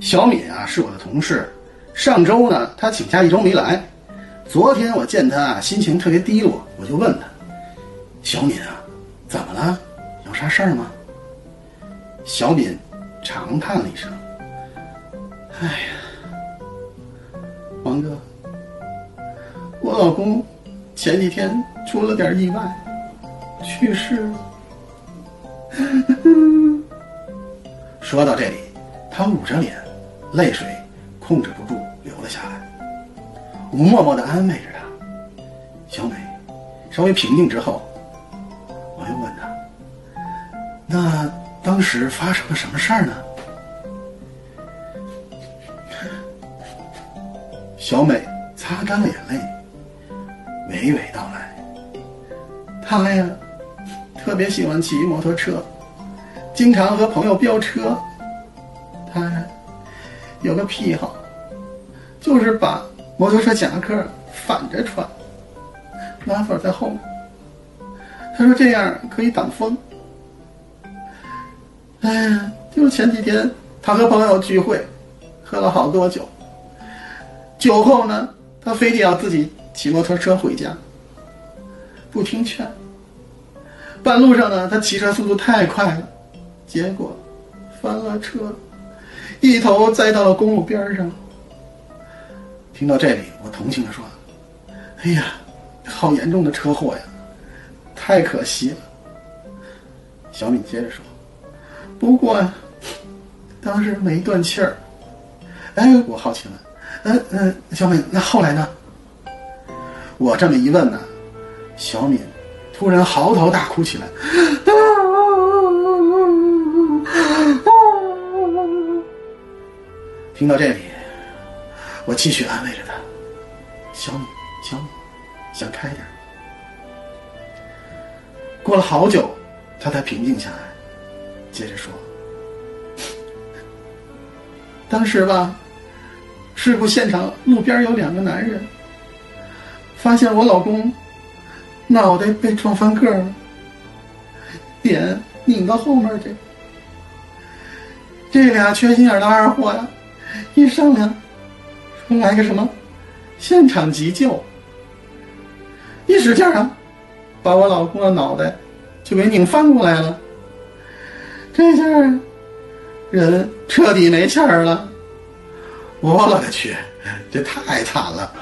小敏啊是我的同事，上周呢她请假一周没来，昨天我见她心情特别低落，我就问她：“小敏啊，怎么了？有啥事儿吗？”小敏长叹了一声：“哎呀，王哥，我老公前几天出了点意外，去世了。” 说到这里，他捂着脸，泪水控制不住流了下来。我默默的安慰着她。小美稍微平静之后，我又问她：“那当时发生了什么事儿呢？”小美擦干了眼泪，娓娓道来：“他呀，特别喜欢骑摩托车。”经常和朋友飙车，他呀有个癖好，就是把摩托车夹克反着穿，拉锁在后面。他说这样可以挡风。哎呀，就前几天他和朋友聚会，喝了好多酒，酒后呢，他非得要自己骑摩托车回家，不听劝。半路上呢，他骑车速度太快了。结果翻了车，一头栽到了公路边上。听到这里，我同情的说：“哎呀，好严重的车祸呀，太可惜了。”小敏接着说：“不过当时没断气儿。”哎，我好奇了，嗯嗯，小敏，那后来呢？我这么一问呢，小敏突然嚎啕大哭起来。听到这里，我继续安慰着他：“小米，小米，想开点。”过了好久，他才平静下来，接着说：“当时吧，事故现场路边有两个男人，发现我老公脑袋被撞翻个了，脸拧到后面去。这俩缺心眼的二货呀！”一商量，说来个什么，现场急救。一使劲啊，把我老公的脑袋就给拧翻过来了。这下人彻底没气儿了。我勒个去，这太惨了！